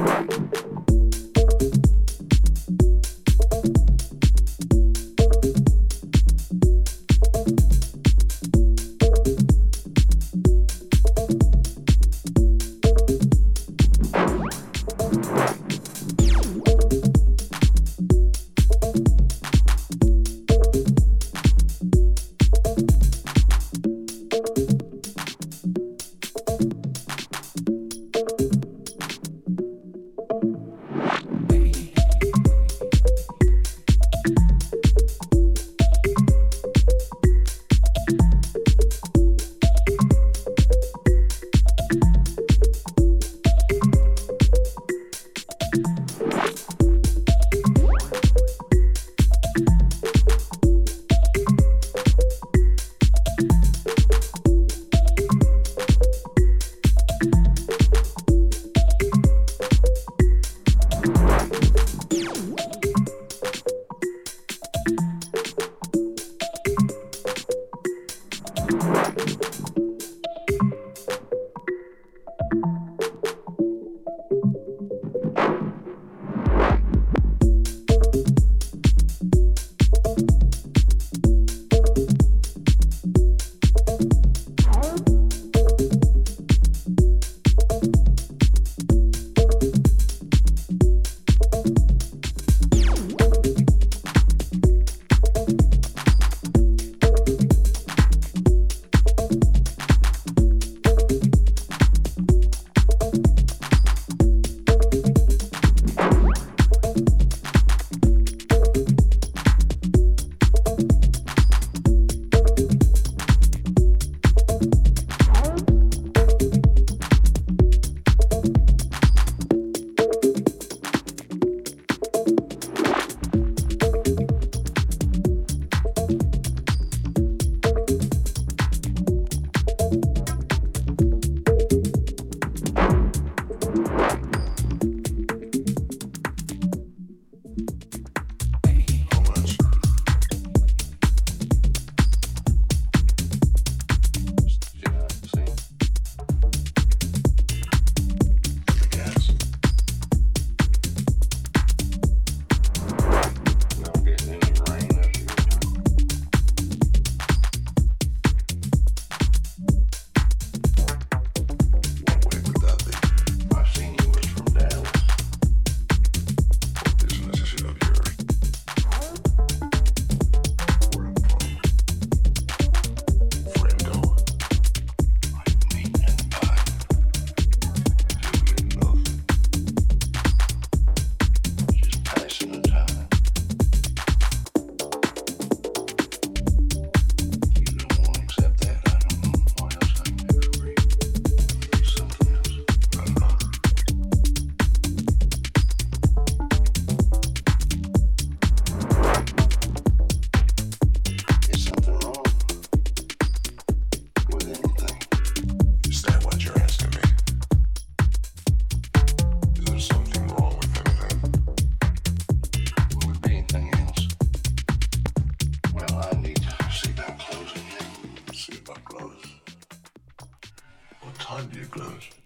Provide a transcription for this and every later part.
Bye. dear close.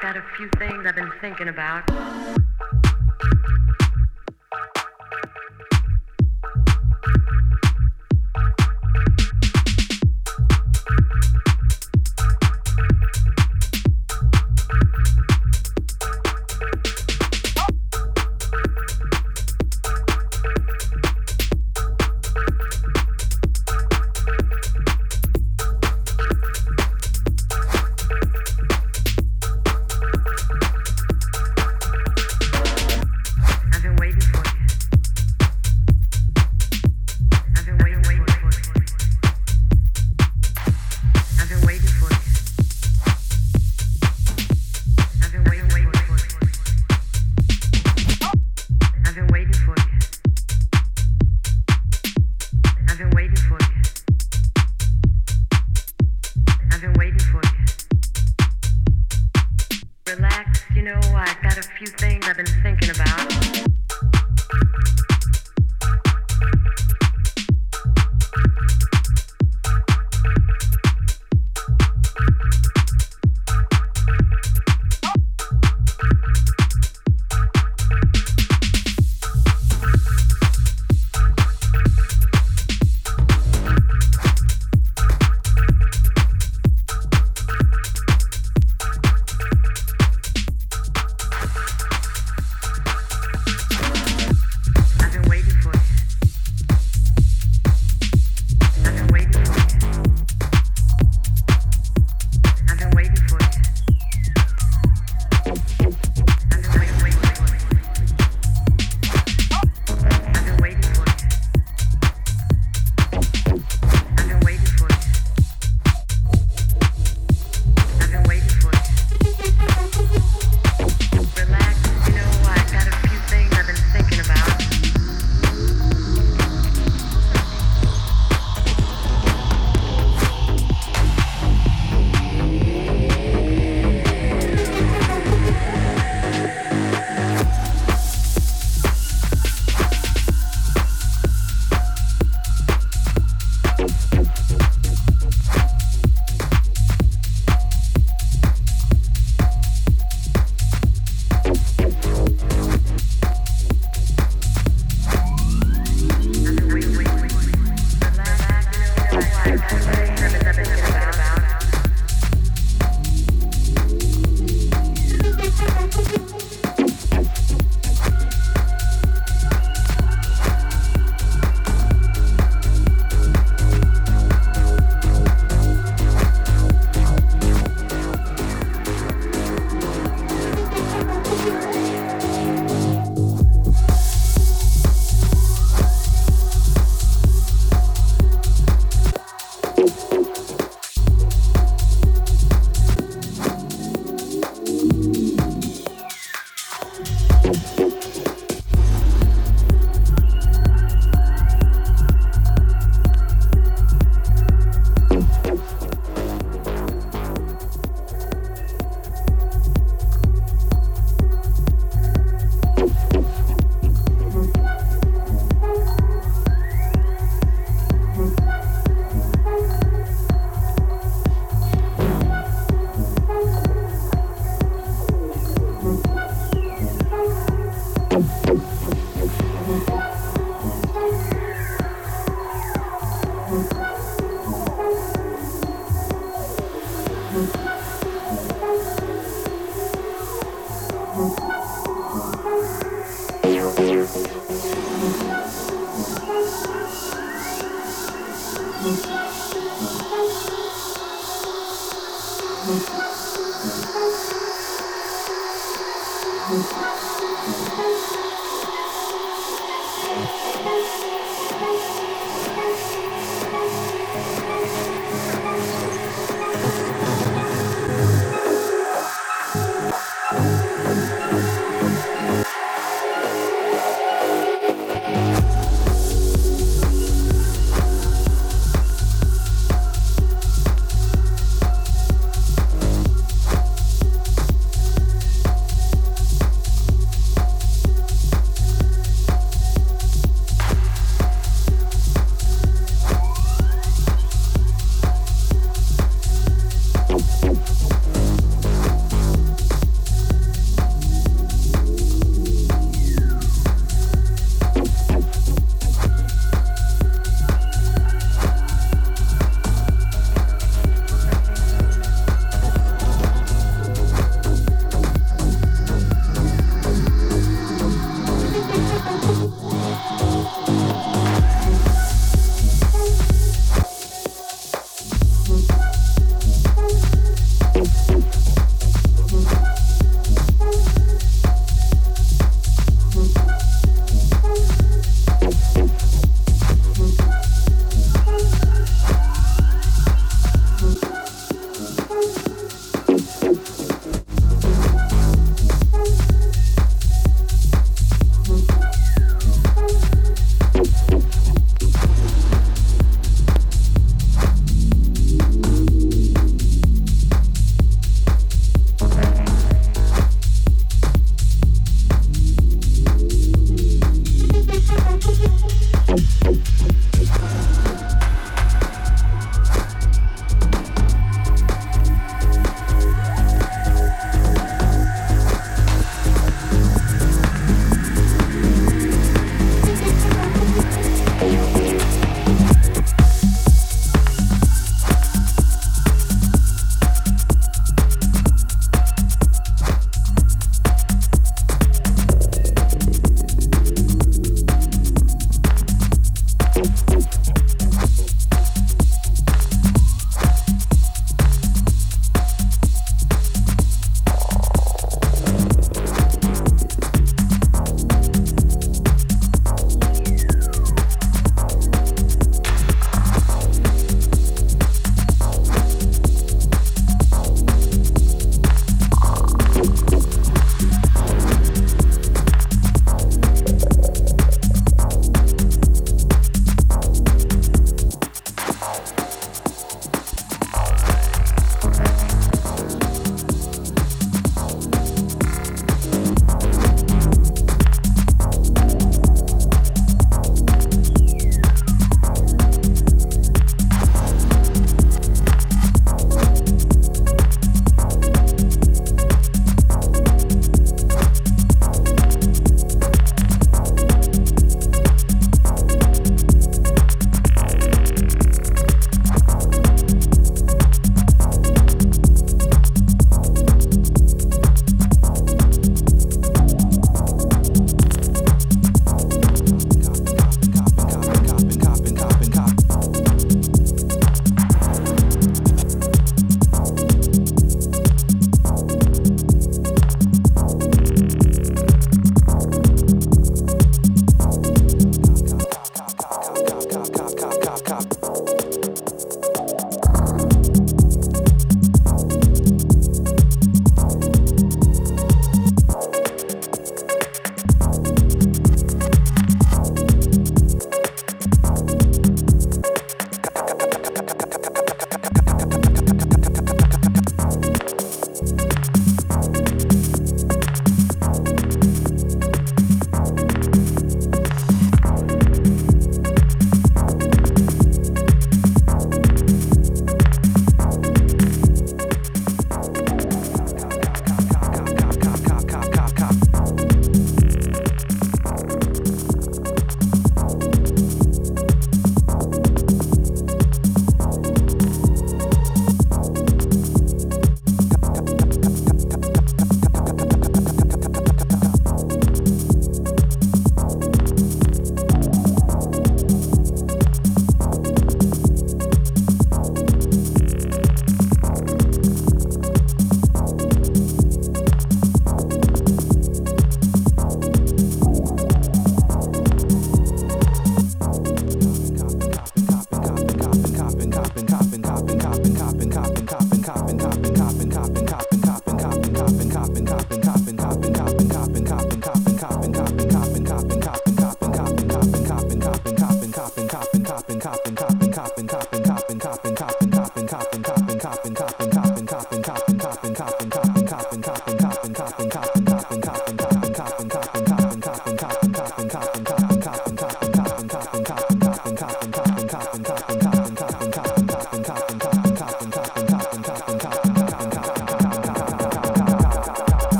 Got a few things I've been thinking about.